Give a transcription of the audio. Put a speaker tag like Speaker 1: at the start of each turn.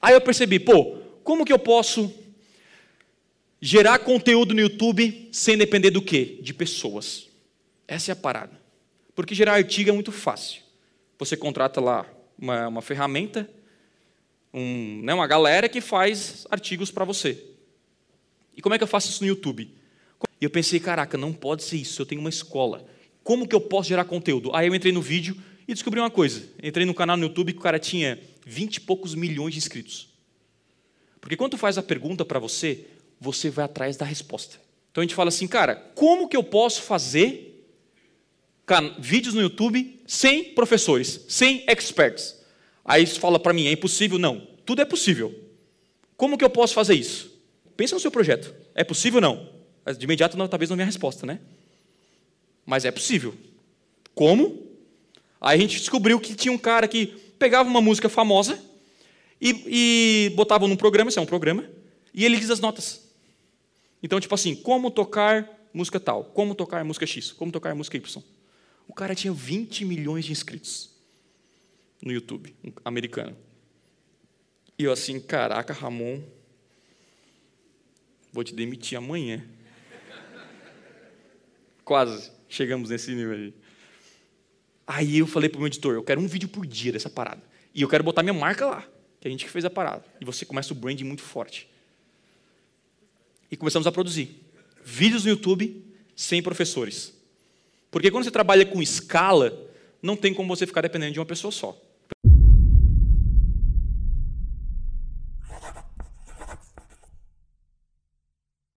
Speaker 1: Aí eu percebi, pô, como que eu posso gerar conteúdo no YouTube sem depender do quê? De pessoas. Essa é a parada. Porque gerar artigo é muito fácil. Você contrata lá uma, uma ferramenta, um, né, uma galera que faz artigos para você. E como é que eu faço isso no YouTube? E eu pensei, caraca, não pode ser isso, eu tenho uma escola. Como que eu posso gerar conteúdo? Aí eu entrei no vídeo e descobri uma coisa. Entrei no canal no YouTube que o cara tinha vinte e poucos milhões de inscritos. Porque quando tu faz a pergunta para você, você vai atrás da resposta. Então a gente fala assim, cara, como que eu posso fazer vídeos no YouTube sem professores, sem experts? Aí você fala para mim, é impossível? Não, tudo é possível. Como que eu posso fazer isso? Pensa no seu projeto. É possível ou não? De imediato, não, talvez não minha resposta, né? Mas é possível. Como? Aí a gente descobriu que tinha um cara que pegava uma música famosa e, e botava num programa, isso é um programa, e ele diz as notas. Então, tipo assim, como tocar música tal, como tocar música X, como tocar música Y. O cara tinha 20 milhões de inscritos no YouTube, um americano. E eu assim, caraca, Ramon, vou te demitir amanhã. Quase chegamos nesse nível aí. Aí eu falei para o meu editor, eu quero um vídeo por dia dessa parada. E eu quero botar minha marca lá, que a gente que fez a parada. E você começa o branding muito forte. E começamos a produzir vídeos no YouTube sem professores. Porque quando você trabalha com escala, não tem como você ficar dependendo de uma pessoa só.